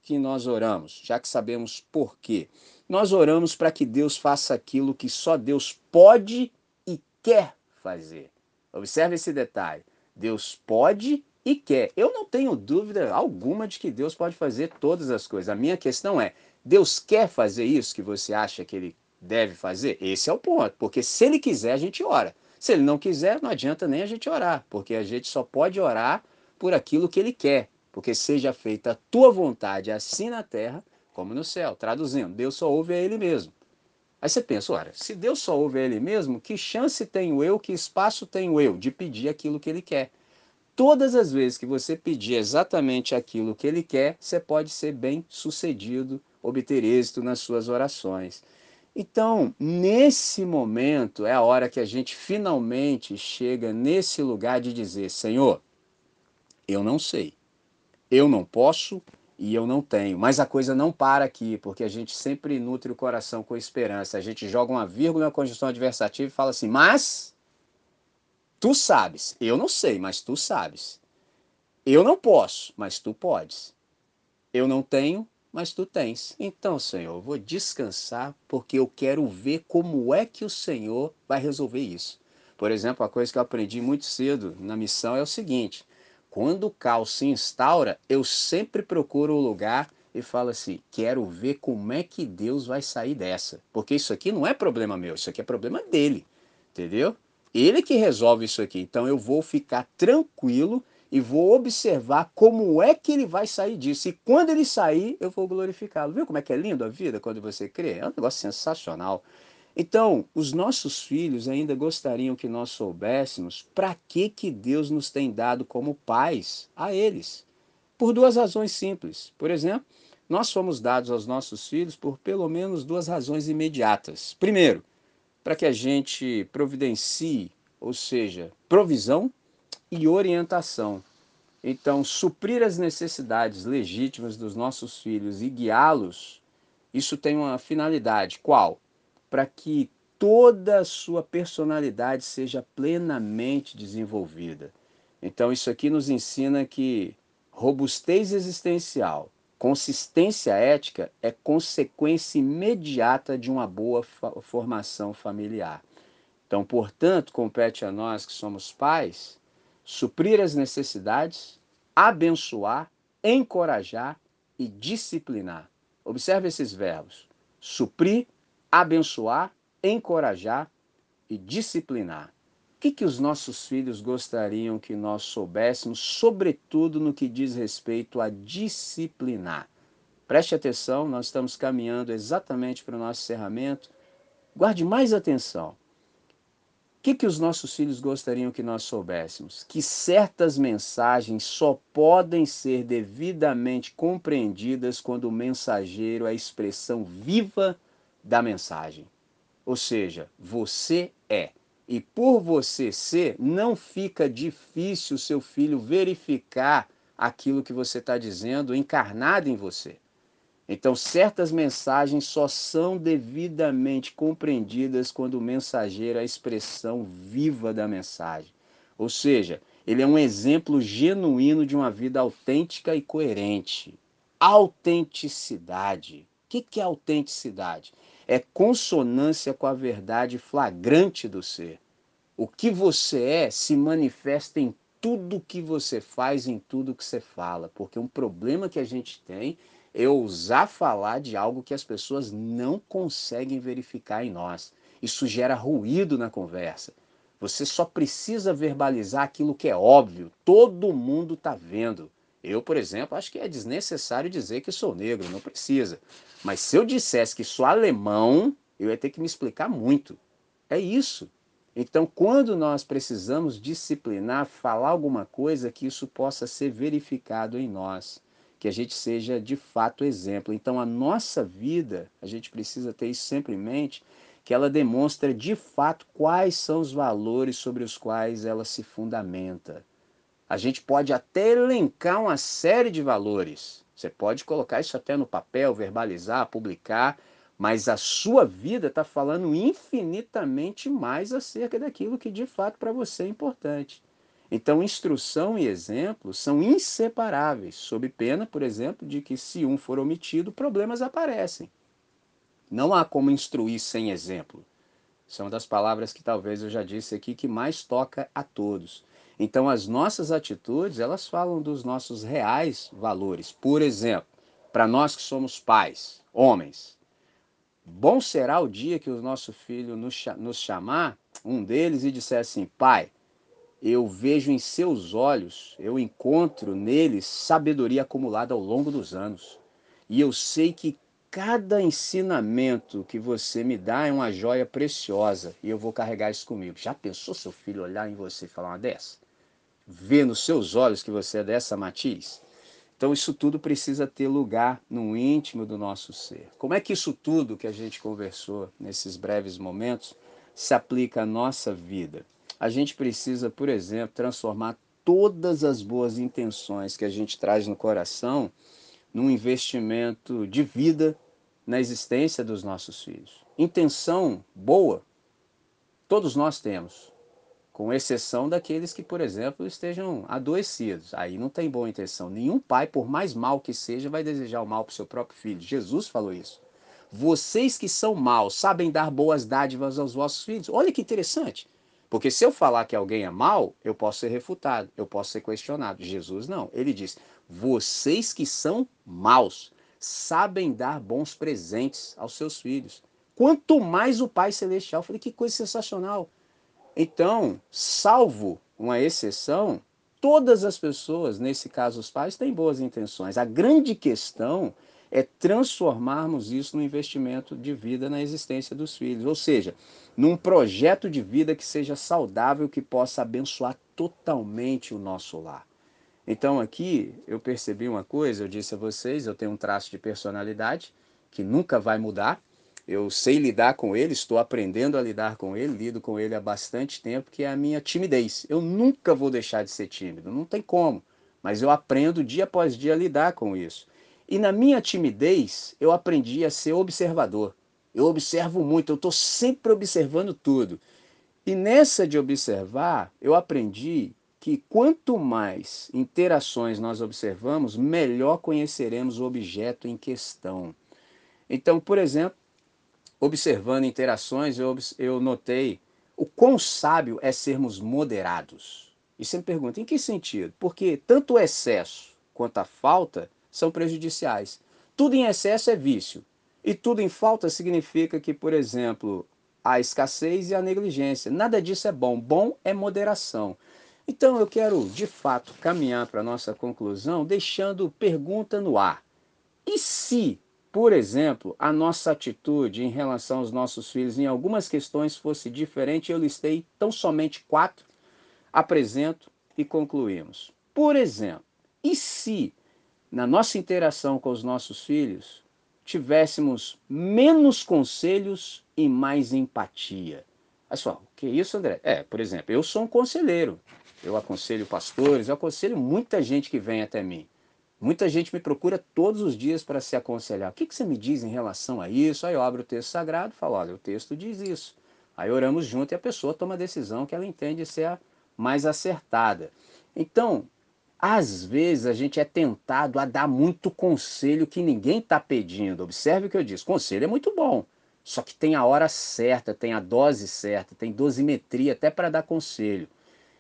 que nós oramos? Já que sabemos por quê. Nós oramos para que Deus faça aquilo que só Deus pode e quer fazer. Observe esse detalhe. Deus pode e quer. Eu não tenho dúvida alguma de que Deus pode fazer todas as coisas. A minha questão é: Deus quer fazer isso que você acha que ele deve fazer? Esse é o ponto. Porque se ele quiser, a gente ora. Se ele não quiser, não adianta nem a gente orar, porque a gente só pode orar por aquilo que ele quer. Porque seja feita a tua vontade, assim na terra como no céu. Traduzindo, Deus só ouve a ele mesmo. Aí você pensa, ora, se Deus só ouve a Ele mesmo, que chance tenho eu, que espaço tenho eu de pedir aquilo que Ele quer? Todas as vezes que você pedir exatamente aquilo que Ele quer, você pode ser bem sucedido, obter êxito nas suas orações. Então, nesse momento, é a hora que a gente finalmente chega nesse lugar de dizer: Senhor, eu não sei, eu não posso, e eu não tenho. Mas a coisa não para aqui, porque a gente sempre nutre o coração com esperança. A gente joga uma vírgula na conjunção adversativa e fala assim: Mas tu sabes. Eu não sei, mas tu sabes. Eu não posso, mas tu podes. Eu não tenho, mas tu tens. Então, Senhor, eu vou descansar porque eu quero ver como é que o Senhor vai resolver isso. Por exemplo, a coisa que eu aprendi muito cedo na missão é o seguinte: quando o caos se instaura, eu sempre procuro o lugar e falo assim: quero ver como é que Deus vai sair dessa. Porque isso aqui não é problema meu, isso aqui é problema dele. Entendeu? Ele que resolve isso aqui. Então eu vou ficar tranquilo e vou observar como é que ele vai sair disso. E quando ele sair, eu vou glorificá-lo. Viu como é que é lindo a vida quando você crê? É um negócio sensacional. Então, os nossos filhos ainda gostariam que nós soubéssemos para que, que Deus nos tem dado como pais a eles. Por duas razões simples. Por exemplo, nós fomos dados aos nossos filhos por pelo menos duas razões imediatas. Primeiro, para que a gente providencie, ou seja, provisão e orientação. Então, suprir as necessidades legítimas dos nossos filhos e guiá-los isso tem uma finalidade. Qual? Para que toda a sua personalidade seja plenamente desenvolvida. Então, isso aqui nos ensina que robustez existencial, consistência ética é consequência imediata de uma boa formação familiar. Então, portanto, compete a nós que somos pais suprir as necessidades, abençoar, encorajar e disciplinar. Observe esses verbos: suprir, abençoar, encorajar e disciplinar. Que, que os nossos filhos gostariam que nós soubéssemos, sobretudo no que diz respeito a disciplinar? Preste atenção, nós estamos caminhando exatamente para o nosso encerramento. Guarde mais atenção. O que, que os nossos filhos gostariam que nós soubéssemos? Que certas mensagens só podem ser devidamente compreendidas quando o mensageiro é a expressão viva da mensagem. Ou seja, você é. E por você ser, não fica difícil o seu filho verificar aquilo que você está dizendo encarnado em você. Então, certas mensagens só são devidamente compreendidas quando o mensageiro é a expressão viva da mensagem. Ou seja, ele é um exemplo genuíno de uma vida autêntica e coerente. Autenticidade. O que é autenticidade? É consonância com a verdade flagrante do ser. O que você é se manifesta em tudo que você faz, em tudo que você fala. Porque um problema que a gente tem é ousar falar de algo que as pessoas não conseguem verificar em nós. Isso gera ruído na conversa. Você só precisa verbalizar aquilo que é óbvio, todo mundo está vendo. Eu, por exemplo, acho que é desnecessário dizer que sou negro, não precisa. Mas se eu dissesse que sou alemão, eu ia ter que me explicar muito. É isso. Então, quando nós precisamos disciplinar, falar alguma coisa, que isso possa ser verificado em nós que a gente seja de fato exemplo. Então, a nossa vida, a gente precisa ter isso sempre em mente, que ela demonstra de fato quais são os valores sobre os quais ela se fundamenta. A gente pode até elencar uma série de valores. Você pode colocar isso até no papel, verbalizar, publicar, mas a sua vida está falando infinitamente mais acerca daquilo que de fato para você é importante. Então, instrução e exemplo são inseparáveis, sob pena, por exemplo, de que se um for omitido, problemas aparecem. Não há como instruir sem exemplo. São das palavras que talvez eu já disse aqui que mais toca a todos. Então, as nossas atitudes, elas falam dos nossos reais valores. Por exemplo, para nós que somos pais, homens, bom será o dia que o nosso filho nos chamar, um deles, e disser assim: Pai, eu vejo em seus olhos, eu encontro neles sabedoria acumulada ao longo dos anos. E eu sei que cada ensinamento que você me dá é uma joia preciosa e eu vou carregar isso comigo. Já pensou seu filho olhar em você e falar uma dessa? Ver nos seus olhos que você é dessa matiz? Então isso tudo precisa ter lugar no íntimo do nosso ser. Como é que isso tudo que a gente conversou nesses breves momentos se aplica à nossa vida? a gente precisa, por exemplo, transformar todas as boas intenções que a gente traz no coração num investimento de vida na existência dos nossos filhos. Intenção boa, todos nós temos, com exceção daqueles que, por exemplo, estejam adoecidos. Aí não tem boa intenção. Nenhum pai, por mais mal que seja, vai desejar o mal para o seu próprio filho. Jesus falou isso. Vocês que são maus sabem dar boas dádivas aos vossos filhos. Olha que interessante. Porque se eu falar que alguém é mal, eu posso ser refutado, eu posso ser questionado. Jesus não. Ele diz: vocês que são maus sabem dar bons presentes aos seus filhos. Quanto mais o Pai Celestial. Eu falei, que coisa sensacional. Então, salvo uma exceção, todas as pessoas, nesse caso os pais, têm boas intenções. A grande questão é transformarmos isso num investimento de vida na existência dos filhos, ou seja, num projeto de vida que seja saudável, que possa abençoar totalmente o nosso lar. Então aqui eu percebi uma coisa, eu disse a vocês, eu tenho um traço de personalidade que nunca vai mudar. Eu sei lidar com ele, estou aprendendo a lidar com ele, lido com ele há bastante tempo, que é a minha timidez. Eu nunca vou deixar de ser tímido, não tem como, mas eu aprendo dia após dia a lidar com isso. E na minha timidez, eu aprendi a ser observador. Eu observo muito, eu estou sempre observando tudo. E nessa de observar, eu aprendi que quanto mais interações nós observamos, melhor conheceremos o objeto em questão. Então, por exemplo, observando interações, eu, eu notei o quão sábio é sermos moderados. E você me pergunta, em que sentido? Porque tanto o excesso quanto a falta são prejudiciais. Tudo em excesso é vício. E tudo em falta significa que, por exemplo, a escassez e a negligência. Nada disso é bom. Bom é moderação. Então eu quero, de fato, caminhar para a nossa conclusão deixando pergunta no ar. E se, por exemplo, a nossa atitude em relação aos nossos filhos em algumas questões fosse diferente? Eu listei tão somente quatro, apresento e concluímos. Por exemplo, e se na nossa interação com os nossos filhos tivéssemos menos conselhos e mais empatia? Olha só, o que é isso, André? É, por exemplo, eu sou um conselheiro, eu aconselho pastores, eu aconselho muita gente que vem até mim. Muita gente me procura todos os dias para se aconselhar. O que, que você me diz em relação a isso? Aí eu abro o texto sagrado e falo, olha, o texto diz isso. Aí oramos junto e a pessoa toma a decisão que ela entende ser a mais acertada. Então, às vezes a gente é tentado a dar muito conselho que ninguém está pedindo. Observe o que eu disse, conselho é muito bom. Só que tem a hora certa, tem a dose certa, tem dosimetria até para dar conselho.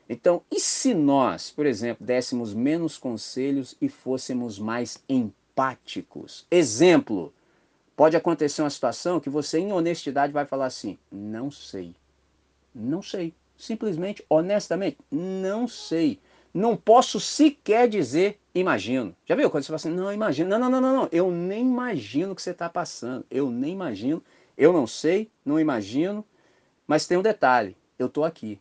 Então, e se nós, por exemplo, dessemos menos conselhos e fôssemos mais empáticos? Exemplo, pode acontecer uma situação que você, em honestidade, vai falar assim: não sei. Não sei. Simplesmente, honestamente, não sei. Não posso sequer dizer imagino. Já viu quando você fala assim, não, imagino. Não, não, não, não, não. Eu nem imagino o que você está passando. Eu nem imagino. Eu não sei, não imagino. Mas tem um detalhe: eu estou aqui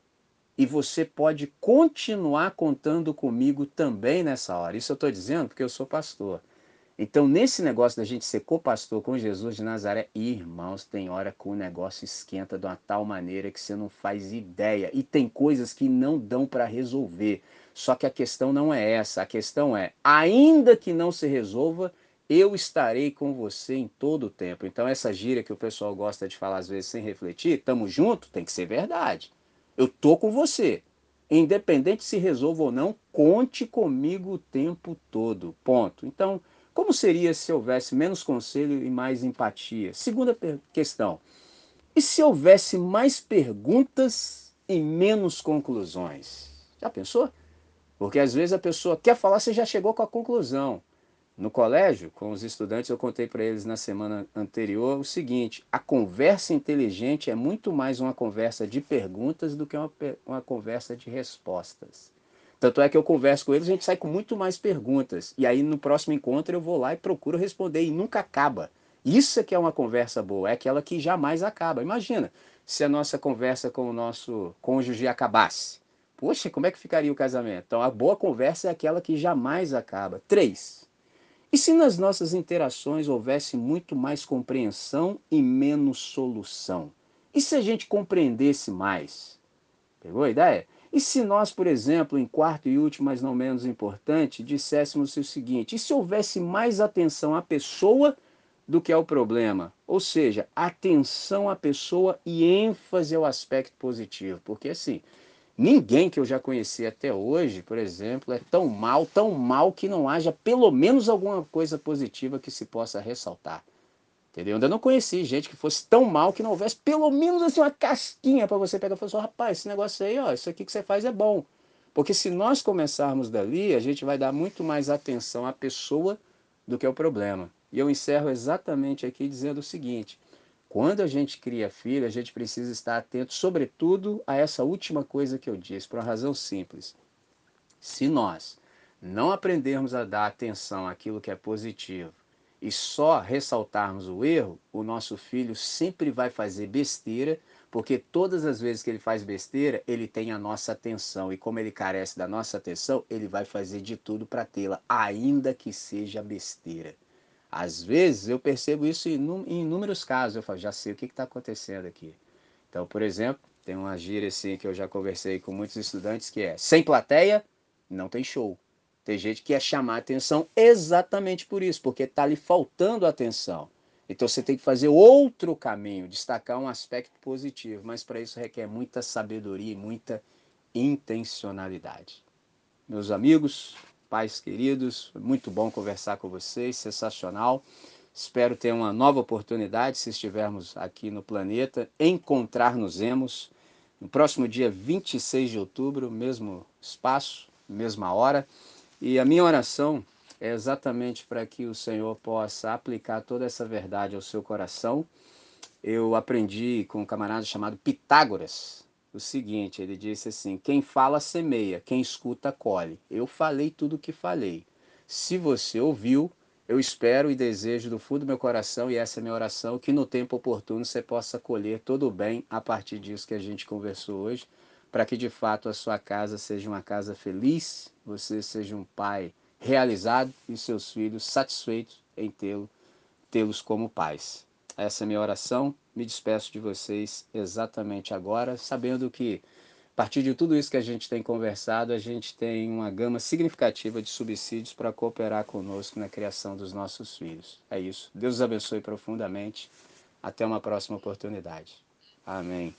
e você pode continuar contando comigo também nessa hora. Isso eu estou dizendo porque eu sou pastor. Então, nesse negócio da gente ser co-pastor com Jesus de Nazaré, irmãos, tem hora que o negócio esquenta de uma tal maneira que você não faz ideia. E tem coisas que não dão para resolver. Só que a questão não é essa. A questão é, ainda que não se resolva, eu estarei com você em todo o tempo. Então, essa gíria que o pessoal gosta de falar às vezes sem refletir, estamos juntos, tem que ser verdade. Eu tô com você. Independente se resolva ou não, conte comigo o tempo todo. Ponto. Então, como seria se houvesse menos conselho e mais empatia? Segunda questão. E se houvesse mais perguntas e menos conclusões? Já pensou? Porque às vezes a pessoa quer falar, você já chegou com a conclusão. No colégio, com os estudantes, eu contei para eles na semana anterior o seguinte: a conversa inteligente é muito mais uma conversa de perguntas do que uma, uma conversa de respostas. Tanto é que eu converso com eles, a gente sai com muito mais perguntas. E aí no próximo encontro eu vou lá e procuro responder e nunca acaba. Isso é que é uma conversa boa, é aquela que jamais acaba. Imagina se a nossa conversa com o nosso cônjuge acabasse. Poxa, como é que ficaria o casamento? Então a boa conversa é aquela que jamais acaba. Três, e se nas nossas interações houvesse muito mais compreensão e menos solução? E se a gente compreendesse mais? Pegou a ideia? E se nós, por exemplo, em quarto e último, mas não menos importante, disséssemos o seguinte: e se houvesse mais atenção à pessoa do que ao problema? Ou seja, atenção à pessoa e ênfase ao aspecto positivo. Porque assim, Ninguém que eu já conheci até hoje, por exemplo, é tão mal, tão mal que não haja pelo menos alguma coisa positiva que se possa ressaltar. Entendeu? Eu ainda não conheci gente que fosse tão mal que não houvesse pelo menos assim uma casquinha para você pegar e falar assim, rapaz, esse negócio aí, ó, isso aqui que você faz é bom. Porque se nós começarmos dali, a gente vai dar muito mais atenção à pessoa do que ao problema. E eu encerro exatamente aqui dizendo o seguinte: quando a gente cria filho, a gente precisa estar atento, sobretudo, a essa última coisa que eu disse, por uma razão simples. Se nós não aprendermos a dar atenção àquilo que é positivo e só ressaltarmos o erro, o nosso filho sempre vai fazer besteira, porque todas as vezes que ele faz besteira, ele tem a nossa atenção. E como ele carece da nossa atenção, ele vai fazer de tudo para tê-la, ainda que seja besteira. Às vezes eu percebo isso em inúmeros casos. Eu falo, já sei o que está acontecendo aqui. Então, por exemplo, tem uma gíria assim que eu já conversei com muitos estudantes que é sem plateia, não tem show. Tem gente que quer chamar atenção exatamente por isso, porque está lhe faltando atenção. Então você tem que fazer outro caminho, destacar um aspecto positivo, mas para isso requer muita sabedoria e muita intencionalidade. Meus amigos, pais queridos, muito bom conversar com vocês, sensacional. Espero ter uma nova oportunidade, se estivermos aqui no planeta, encontrar-nos-emos no próximo dia 26 de outubro, mesmo espaço, mesma hora. E a minha oração é exatamente para que o Senhor possa aplicar toda essa verdade ao seu coração. Eu aprendi com um camarada chamado Pitágoras o seguinte: ele disse assim, quem fala semeia, quem escuta colhe. Eu falei tudo o que falei. Se você ouviu, eu espero e desejo do fundo do meu coração, e essa é minha oração, que no tempo oportuno você possa colher todo o bem a partir disso que a gente conversou hoje, para que de fato a sua casa seja uma casa feliz, você seja um pai realizado e seus filhos satisfeitos em tê-lo, tê-los como pais. Essa é minha oração. Me despeço de vocês exatamente agora, sabendo que a partir de tudo isso que a gente tem conversado, a gente tem uma gama significativa de subsídios para cooperar conosco na criação dos nossos filhos. É isso. Deus os abençoe profundamente. Até uma próxima oportunidade. Amém.